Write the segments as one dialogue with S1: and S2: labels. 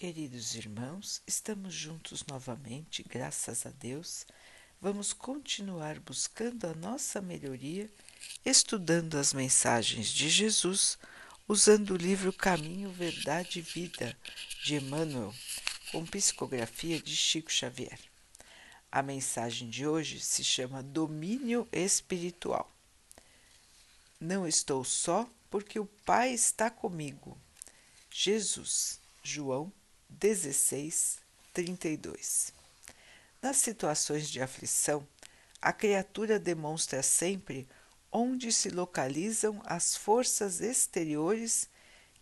S1: Queridos irmãos, estamos juntos novamente, graças a Deus. Vamos continuar buscando a nossa melhoria, estudando as mensagens de Jesus, usando o livro Caminho, Verdade e Vida de Emmanuel, com psicografia de Chico Xavier. A mensagem de hoje se chama Domínio Espiritual. Não estou só porque o Pai está comigo. Jesus, João 16, 32. Nas situações de aflição, a criatura demonstra sempre onde se localizam as forças exteriores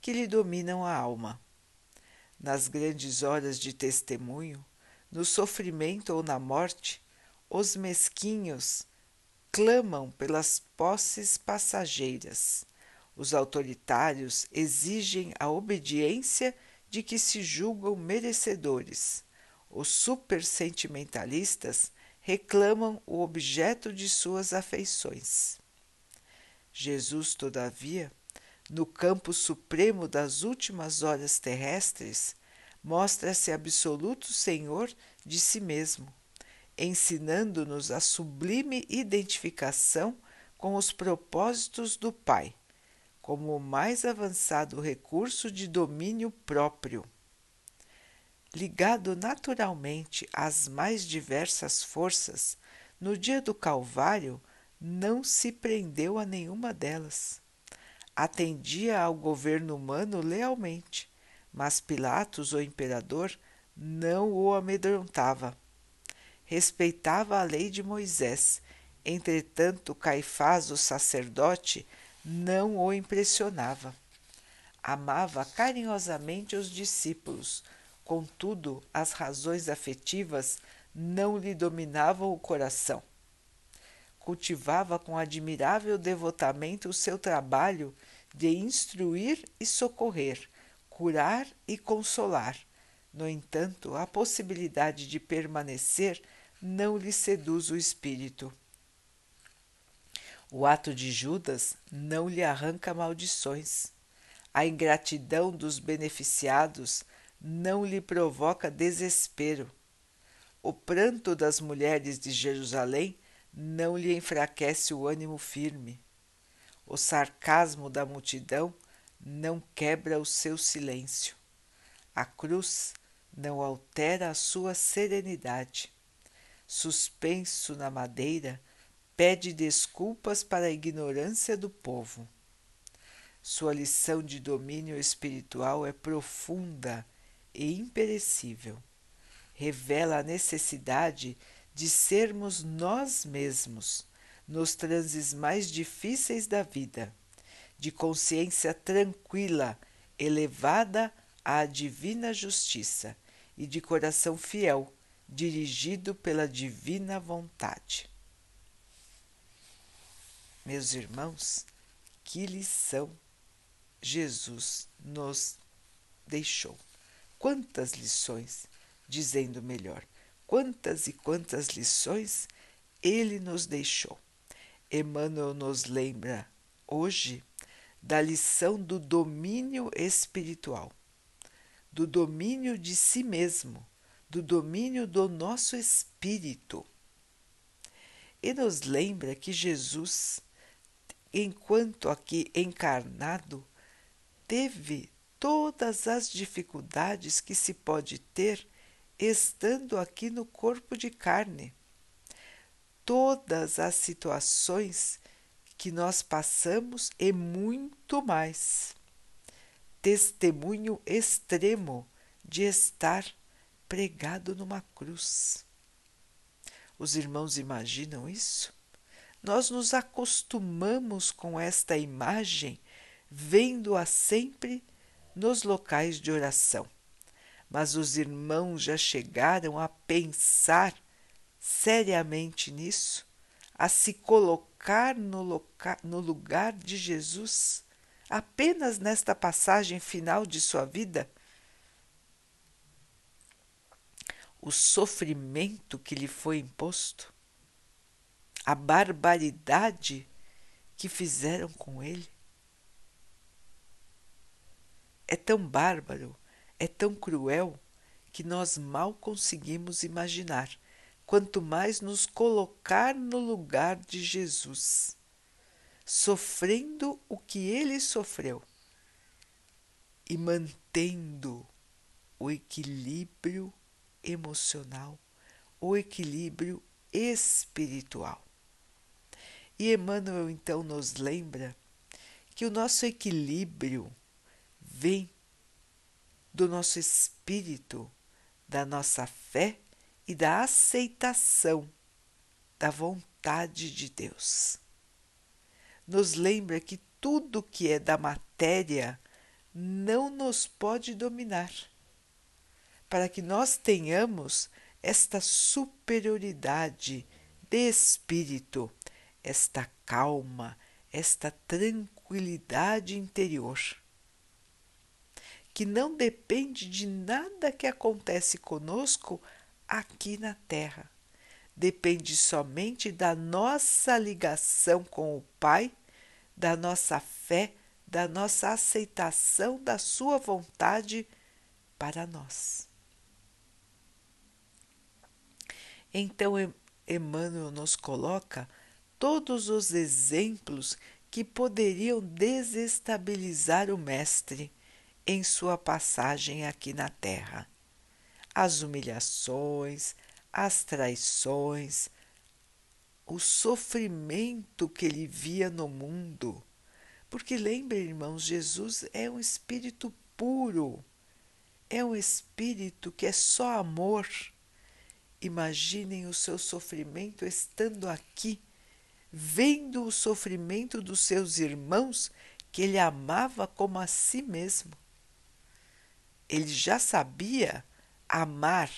S1: que lhe dominam a alma. Nas grandes horas de testemunho, no sofrimento ou na morte, os mesquinhos clamam pelas posses passageiras. Os autoritários exigem a obediência de que se julgam merecedores. Os supersentimentalistas reclamam o objeto de suas afeições. Jesus, todavia, no campo supremo das últimas horas terrestres, mostra-se absoluto senhor de si mesmo, ensinando-nos a sublime identificação com os propósitos do Pai como o mais avançado recurso de domínio próprio. Ligado naturalmente às mais diversas forças, no dia do Calvário não se prendeu a nenhuma delas. Atendia ao governo humano lealmente, mas Pilatos, o imperador, não o amedrontava. Respeitava a lei de Moisés, entretanto Caifás, o sacerdote, não o impressionava. Amava carinhosamente os discípulos, contudo, as razões afetivas não lhe dominavam o coração. Cultivava com admirável devotamento o seu trabalho de instruir e socorrer, curar e consolar. No entanto, a possibilidade de permanecer não lhe seduz o espírito. O ato de Judas não lhe arranca maldições. A ingratidão dos beneficiados não lhe provoca desespero. O pranto das mulheres de Jerusalém não lhe enfraquece o ânimo firme. O sarcasmo da multidão não quebra o seu silêncio. A cruz não altera a sua serenidade. Suspenso na madeira, pede desculpas para a ignorância do povo. Sua lição de domínio espiritual é profunda e imperecível. Revela a necessidade de sermos nós mesmos nos transes mais difíceis da vida, de consciência tranquila, elevada à divina justiça e de coração fiel, dirigido pela divina vontade. Meus irmãos, que lição Jesus nos deixou. Quantas lições, dizendo melhor, quantas e quantas lições ele nos deixou. Emmanuel nos lembra hoje da lição do domínio espiritual, do domínio de si mesmo, do domínio do nosso espírito. E nos lembra que Jesus enquanto aqui encarnado, teve todas as dificuldades que se pode ter estando aqui no corpo de carne. Todas as situações que nós passamos e muito mais. Testemunho extremo de estar pregado numa cruz. Os irmãos imaginam isso? Nós nos acostumamos com esta imagem, vendo-a sempre nos locais de oração. Mas os irmãos já chegaram a pensar seriamente nisso, a se colocar no, loca no lugar de Jesus, apenas nesta passagem final de sua vida? O sofrimento que lhe foi imposto? A barbaridade que fizeram com ele. É tão bárbaro, é tão cruel que nós mal conseguimos imaginar, quanto mais nos colocar no lugar de Jesus, sofrendo o que ele sofreu e mantendo o equilíbrio emocional, o equilíbrio espiritual. E Emmanuel então nos lembra que o nosso equilíbrio vem do nosso espírito, da nossa fé e da aceitação da vontade de Deus. Nos lembra que tudo que é da matéria não nos pode dominar, para que nós tenhamos esta superioridade de espírito, esta calma, esta tranquilidade interior, que não depende de nada que acontece conosco aqui na Terra. Depende somente da nossa ligação com o Pai, da nossa fé, da nossa aceitação da Sua vontade para nós. Então, Emmanuel nos coloca todos os exemplos que poderiam desestabilizar o Mestre em sua passagem aqui na Terra. As humilhações, as traições, o sofrimento que ele via no mundo. Porque lembre, irmãos, Jesus é um espírito puro, é um espírito que é só amor Imaginem o seu sofrimento estando aqui, vendo o sofrimento dos seus irmãos que ele amava como a si mesmo. Ele já sabia amar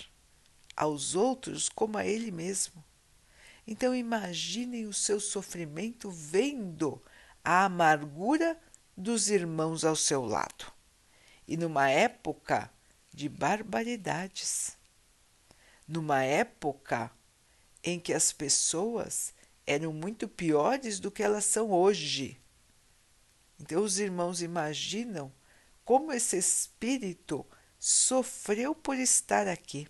S1: aos outros como a ele mesmo. Então imaginem o seu sofrimento vendo a amargura dos irmãos ao seu lado. E numa época de barbaridades numa época em que as pessoas eram muito piores do que elas são hoje. Então, os irmãos imaginam como esse espírito sofreu por estar aqui.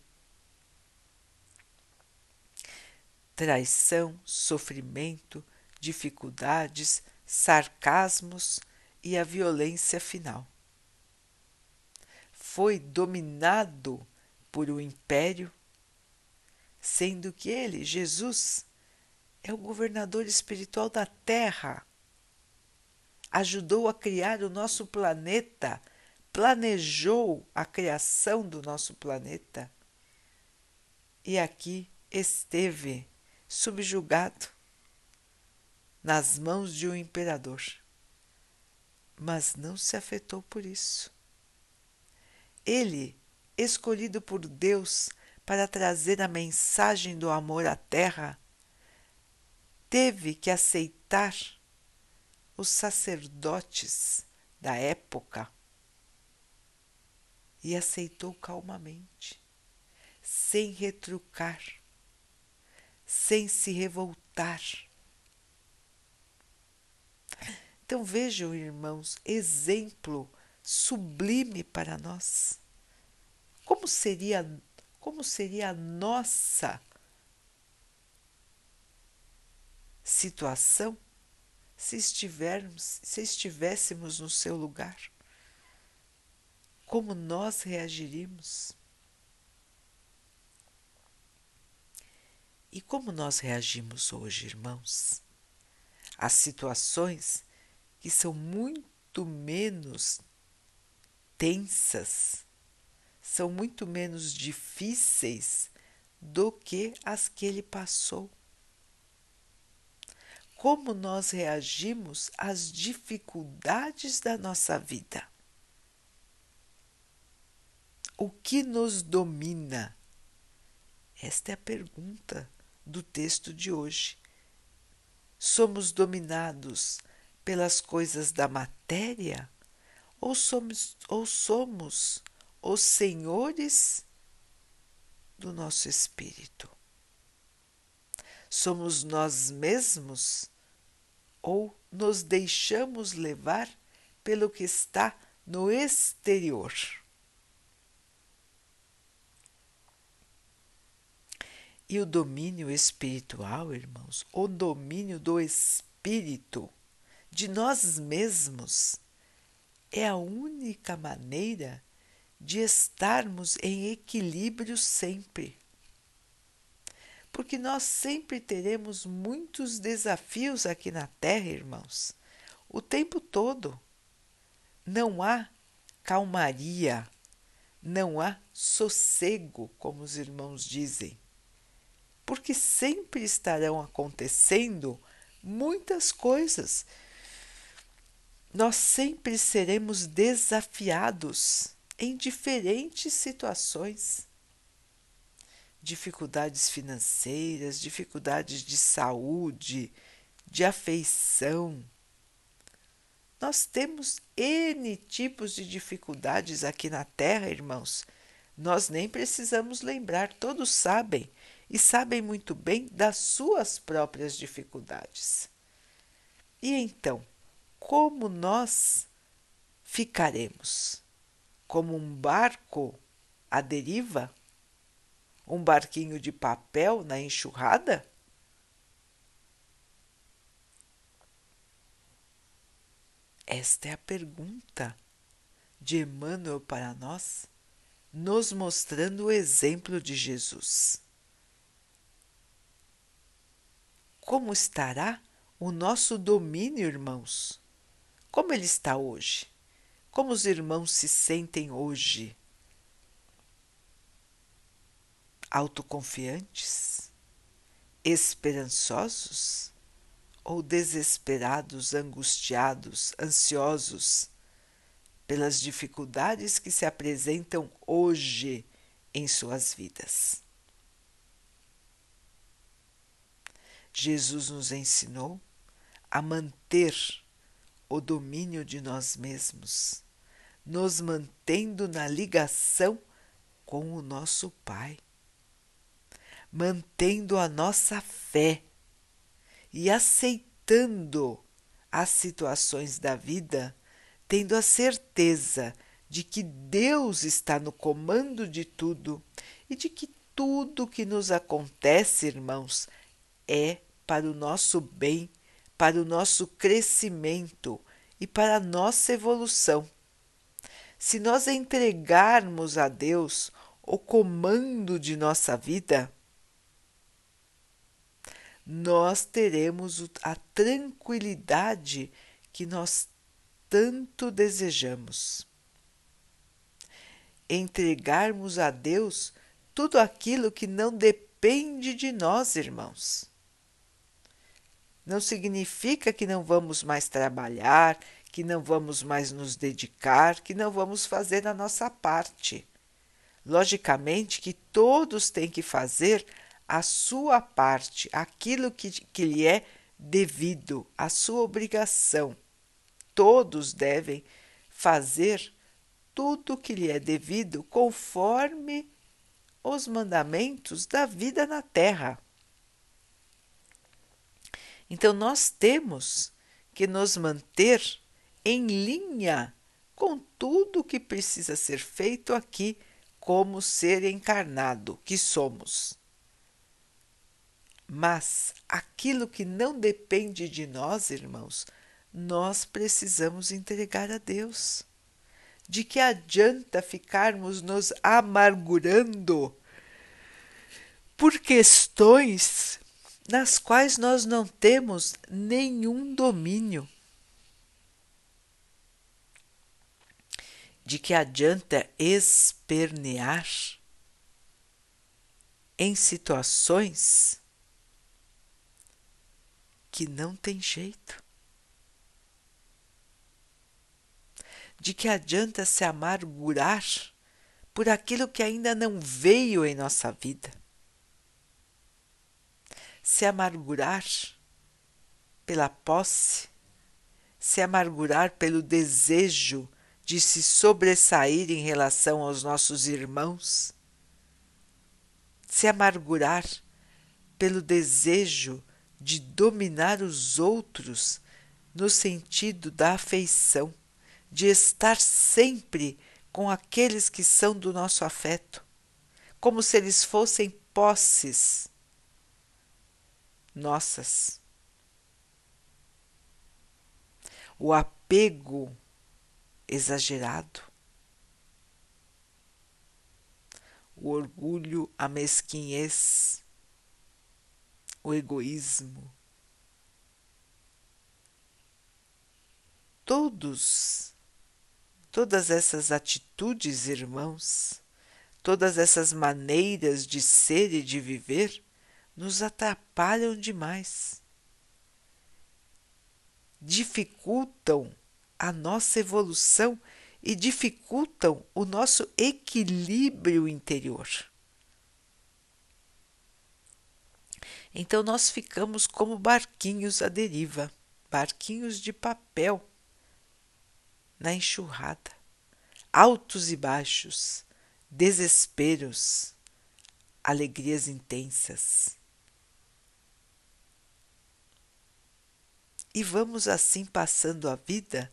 S1: Traição, sofrimento, dificuldades, sarcasmos e a violência final. Foi dominado por um império sendo que ele, Jesus, é o governador espiritual da Terra. Ajudou a criar o nosso planeta, planejou a criação do nosso planeta. E aqui esteve subjugado nas mãos de um imperador. Mas não se afetou por isso. Ele, escolhido por Deus para trazer a mensagem do amor à Terra, teve que aceitar os sacerdotes da época e aceitou calmamente, sem retrucar, sem se revoltar. Então vejam, irmãos, exemplo sublime para nós. Como seria como seria a nossa situação se estivermos, se estivéssemos no seu lugar? Como nós reagiríamos? E como nós reagimos hoje, irmãos? As situações que são muito menos tensas são muito menos difíceis do que as que ele passou. Como nós reagimos às dificuldades da nossa vida? O que nos domina? Esta é a pergunta do texto de hoje. Somos dominados pelas coisas da matéria ou somos, ou somos os senhores do nosso espírito. Somos nós mesmos ou nos deixamos levar pelo que está no exterior? E o domínio espiritual, irmãos, o domínio do espírito, de nós mesmos, é a única maneira de estarmos em equilíbrio sempre. Porque nós sempre teremos muitos desafios aqui na Terra, irmãos, o tempo todo. Não há calmaria, não há sossego, como os irmãos dizem porque sempre estarão acontecendo muitas coisas. Nós sempre seremos desafiados em diferentes situações. Dificuldades financeiras, dificuldades de saúde, de afeição. Nós temos N tipos de dificuldades aqui na Terra, irmãos. Nós nem precisamos lembrar, todos sabem e sabem muito bem das suas próprias dificuldades. E então, como nós ficaremos? Como um barco à deriva? Um barquinho de papel na enxurrada? Esta é a pergunta de Emmanuel para nós, nos mostrando o exemplo de Jesus. como estará o nosso domínio, irmãos? Como ele está hoje? Como os irmãos se sentem hoje? Autoconfiantes? Esperançosos? Ou desesperados, angustiados, ansiosos pelas dificuldades que se apresentam hoje em suas vidas? Jesus nos ensinou a manter o domínio de nós mesmos, nos mantendo na ligação com o nosso Pai, mantendo a nossa fé e aceitando as situações da vida, tendo a certeza de que Deus está no comando de tudo e de que tudo que nos acontece, irmãos, é para o nosso bem, para o nosso crescimento e para a nossa evolução. Se nós entregarmos a Deus o comando de nossa vida, nós teremos a tranquilidade que nós tanto desejamos. Entregarmos a Deus tudo aquilo que não depende de nós, irmãos não significa que não vamos mais trabalhar, que não vamos mais nos dedicar, que não vamos fazer a nossa parte. Logicamente que todos têm que fazer a sua parte, aquilo que, que lhe é devido, a sua obrigação. Todos devem fazer tudo o que lhe é devido conforme os mandamentos da vida na terra. Então, nós temos que nos manter em linha com tudo que precisa ser feito aqui como ser encarnado que somos. Mas aquilo que não depende de nós, irmãos, nós precisamos entregar a Deus. De que adianta ficarmos nos amargurando por questões nas quais nós não temos nenhum domínio. De que adianta espernear em situações que não tem jeito? De que adianta se amargurar por aquilo que ainda não veio em nossa vida? se amargurar pela posse, se amargurar pelo desejo de se sobressair em relação aos nossos irmãos, se amargurar pelo desejo de dominar os outros no sentido da afeição, de estar sempre com aqueles que são do nosso afeto, como se eles fossem posses nossas. O apego exagerado, o orgulho, a mesquinhez, o egoísmo. Todos, todas essas atitudes, irmãos, todas essas maneiras de ser e de viver nos atrapalham demais, dificultam a nossa evolução e dificultam o nosso equilíbrio interior. Então nós ficamos como barquinhos à deriva, barquinhos de papel na enxurrada, altos e baixos, desesperos, alegrias intensas. E vamos assim passando a vida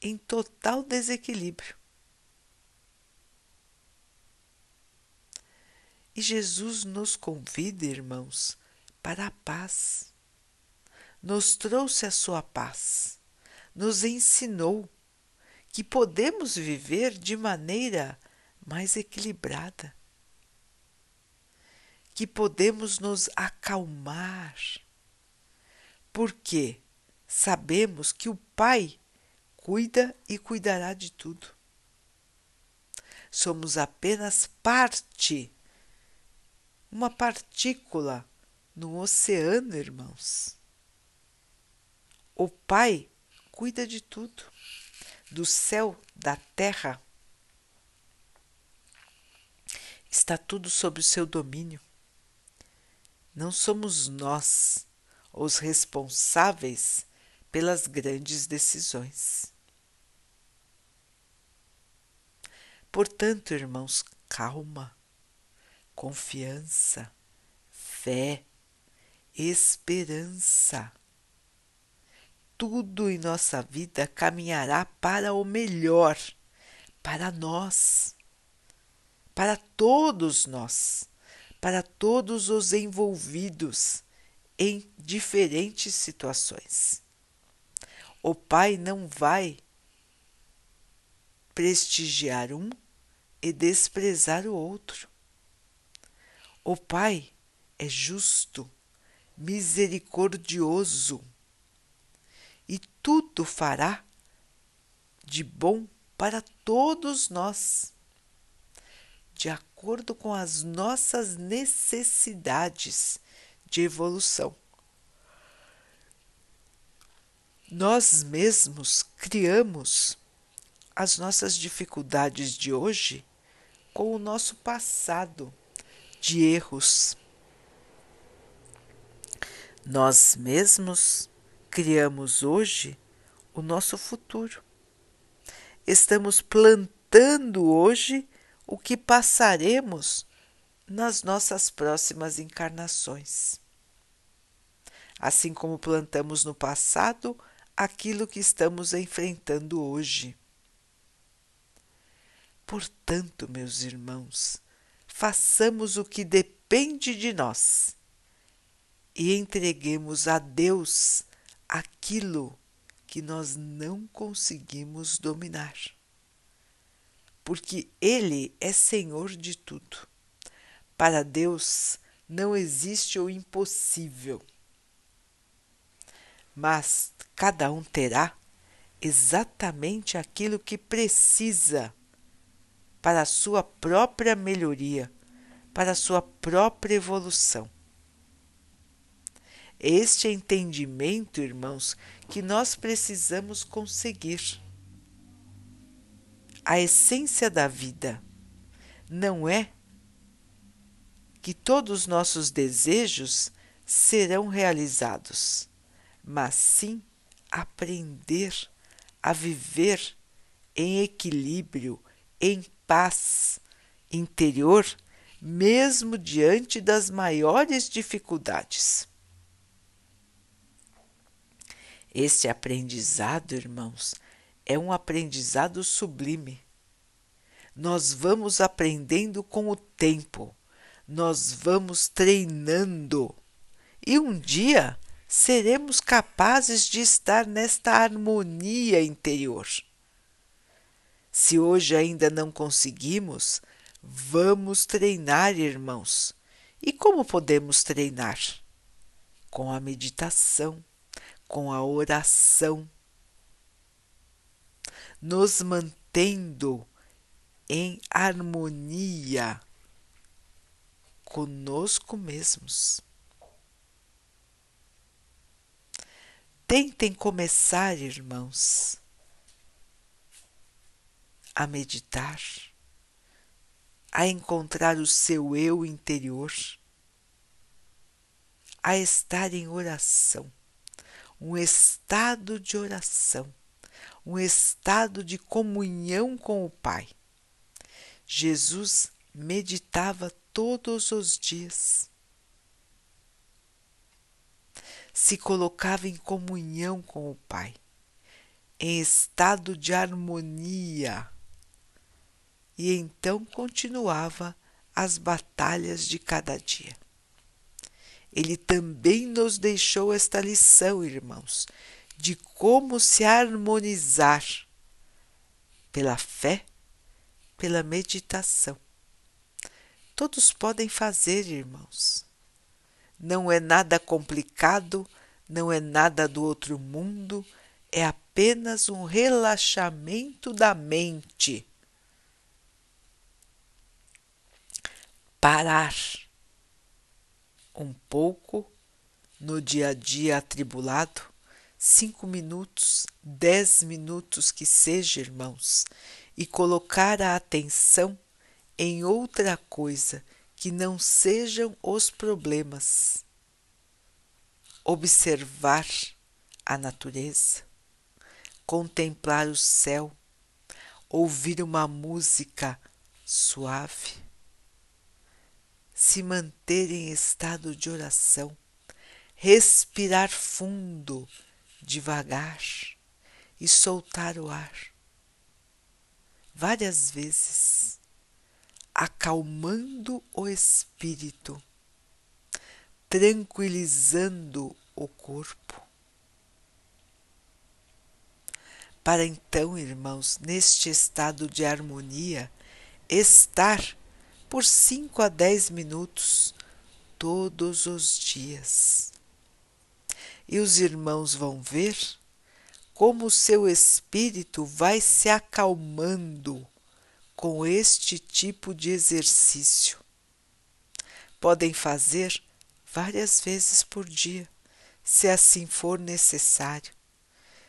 S1: em total desequilíbrio. E Jesus nos convida, irmãos, para a paz. Nos trouxe a sua paz, nos ensinou que podemos viver de maneira mais equilibrada, que podemos nos acalmar, porque sabemos que o Pai cuida e cuidará de tudo. Somos apenas parte, uma partícula no oceano, irmãos. O Pai cuida de tudo, do céu, da terra. Está tudo sob o seu domínio. Não somos nós os responsáveis pelas grandes decisões. Portanto, irmãos, calma, confiança, fé, esperança. Tudo em nossa vida caminhará para o melhor, para nós, para todos nós, para todos os envolvidos em diferentes situações. O Pai não vai prestigiar um e desprezar o outro. O Pai é justo, misericordioso e tudo fará de bom para todos nós, de acordo com as nossas necessidades de evolução. Nós mesmos criamos as nossas dificuldades de hoje com o nosso passado de erros. Nós mesmos criamos hoje o nosso futuro. Estamos plantando hoje o que passaremos nas nossas próximas encarnações. Assim como plantamos no passado aquilo que estamos enfrentando hoje. Portanto, meus irmãos, façamos o que depende de nós e entreguemos a Deus aquilo que nós não conseguimos dominar. Porque Ele é Senhor de tudo. Para Deus não existe o impossível. Mas cada um terá exatamente aquilo que precisa para a sua própria melhoria, para a sua própria evolução. Este entendimento, irmãos, que nós precisamos conseguir. A essência da vida não é que todos os nossos desejos serão realizados, mas sim aprender a viver em equilíbrio, em paz interior, mesmo diante das maiores dificuldades. Este aprendizado, irmãos, é um aprendizado sublime. Nós vamos aprendendo com o tempo, nós vamos treinando E um dia seremos capazes de estar nesta harmonia interior. Se hoje ainda não conseguimos, vamos treinar, irmãos. E como podemos treinar? Com a meditação, com a oração, nos mantendo em harmonia conosco mesmos. Tentem começar, irmãos, a meditar, a encontrar o seu eu interior, a estar em oração, um estado de oração, um estado de comunhão com o Pai. Jesus meditava todos os dias. Se colocava em comunhão com o Pai, em estado de harmonia, e então continuava as batalhas de cada dia. Ele também nos deixou esta lição, irmãos, de como se harmonizar pela fé pela meditação. Todos podem fazer, irmãos. Não é nada complicado, não é nada do outro mundo, é apenas um relaxamento da mente. Parar um pouco no dia a dia atribulado, cinco minutos, dez minutos que seja, irmãos, e colocar a atenção em outra coisa que não sejam os problemas. Observar a natureza, contemplar o céu, ouvir uma música suave, se manter em estado de oração, respirar fundo, devagar e soltar o ar várias vezes, acalmando o espírito, tranquilizando o corpo. Para então, irmãos, neste estado de harmonia, estar por cinco a dez minutos todos os dias. E os irmãos vão ver como o seu espírito vai se acalmando com este tipo de exercício. Podem fazer várias vezes por dia, se assim for necessário.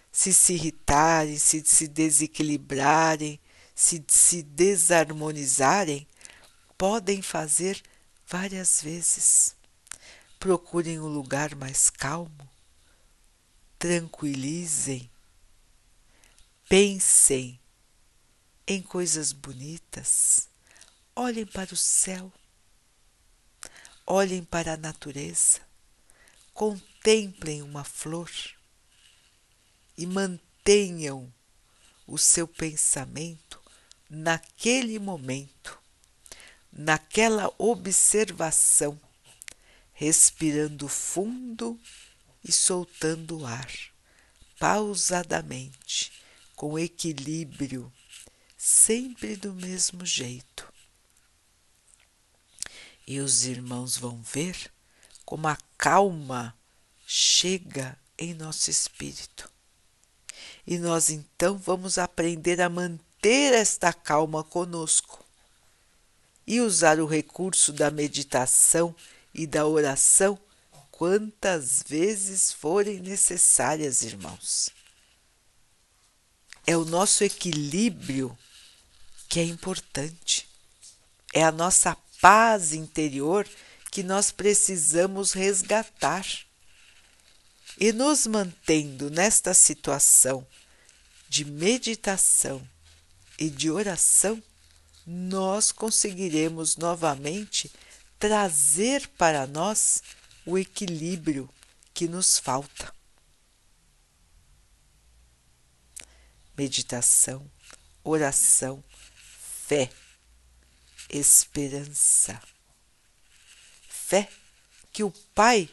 S1: Se se irritarem, se se desequilibrarem, se se desarmonizarem, podem fazer várias vezes. Procurem um lugar mais calmo, tranquilizem. Pensem em coisas bonitas, olhem para o céu, olhem para a natureza, contemplem uma flor. E mantenham o seu pensamento naquele momento, naquela observação, respirando fundo e soltando o ar, pausadamente com equilíbrio, sempre do mesmo jeito. E os irmãos vão ver como a calma chega em nosso espírito. E nós então vamos aprender a manter esta calma conosco e usar o recurso da meditação e da oração quantas vezes forem necessárias, irmãos. É o nosso equilíbrio que é importante. É a nossa paz interior que nós precisamos resgatar. E nos mantendo nesta situação de meditação e de oração, nós conseguiremos novamente trazer para nós o equilíbrio que nos falta. meditação, oração, fé, esperança. Fé que o Pai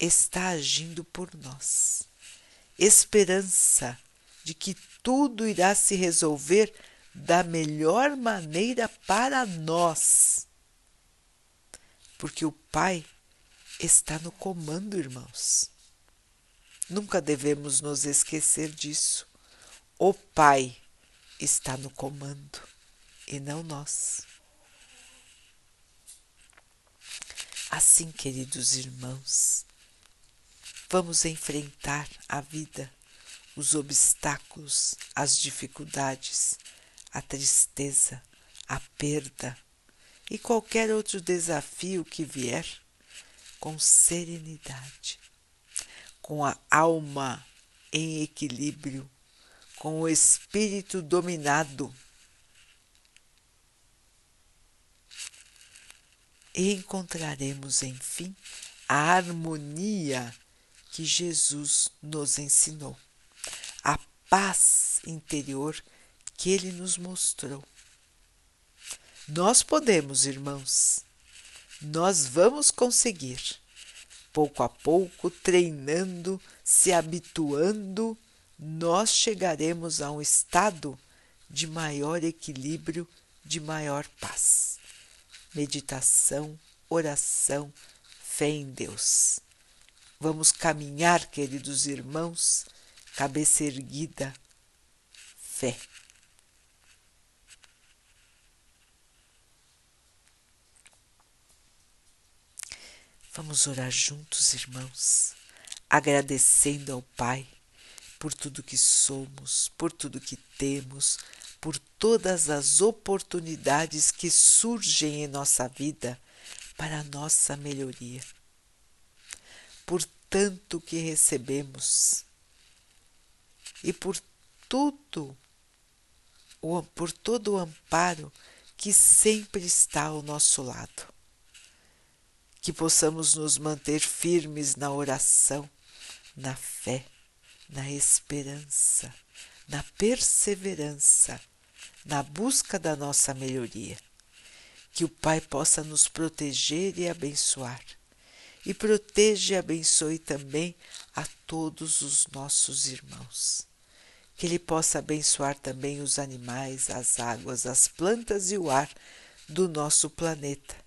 S1: está agindo por nós. Esperança de que tudo irá se resolver da melhor maneira para nós. Porque o Pai está no comando, irmãos. Nunca devemos nos esquecer disso. O Pai está no comando e não nós. Assim, queridos irmãos, vamos enfrentar a vida, os obstáculos, as dificuldades, a tristeza, a perda e qualquer outro desafio que vier com serenidade, com a alma em equilíbrio, com o espírito dominado. E encontraremos, enfim, a harmonia que Jesus nos ensinou, a paz interior que ele nos mostrou. Nós podemos, irmãos, nós vamos conseguir, pouco a pouco, treinando, se habituando, nós chegaremos a um estado de maior equilíbrio, de maior paz. Meditação, oração, fé em Deus. Vamos caminhar, queridos irmãos, cabeça erguida, fé. Vamos orar juntos, irmãos, agradecendo ao Pai por tudo que somos, por tudo que temos, por todas as oportunidades que surgem em nossa vida para a nossa melhoria, por tanto que recebemos e por tudo, por todo o amparo que sempre está ao nosso lado que possamos nos manter firmes na oração, na fé, na esperança, na perseverança, na busca da nossa melhoria. Que o Pai possa nos proteger e abençoar. E proteja e abençoe também a todos os nossos irmãos. Que Ele possa abençoar também os animais, as águas, as plantas e o ar do nosso planeta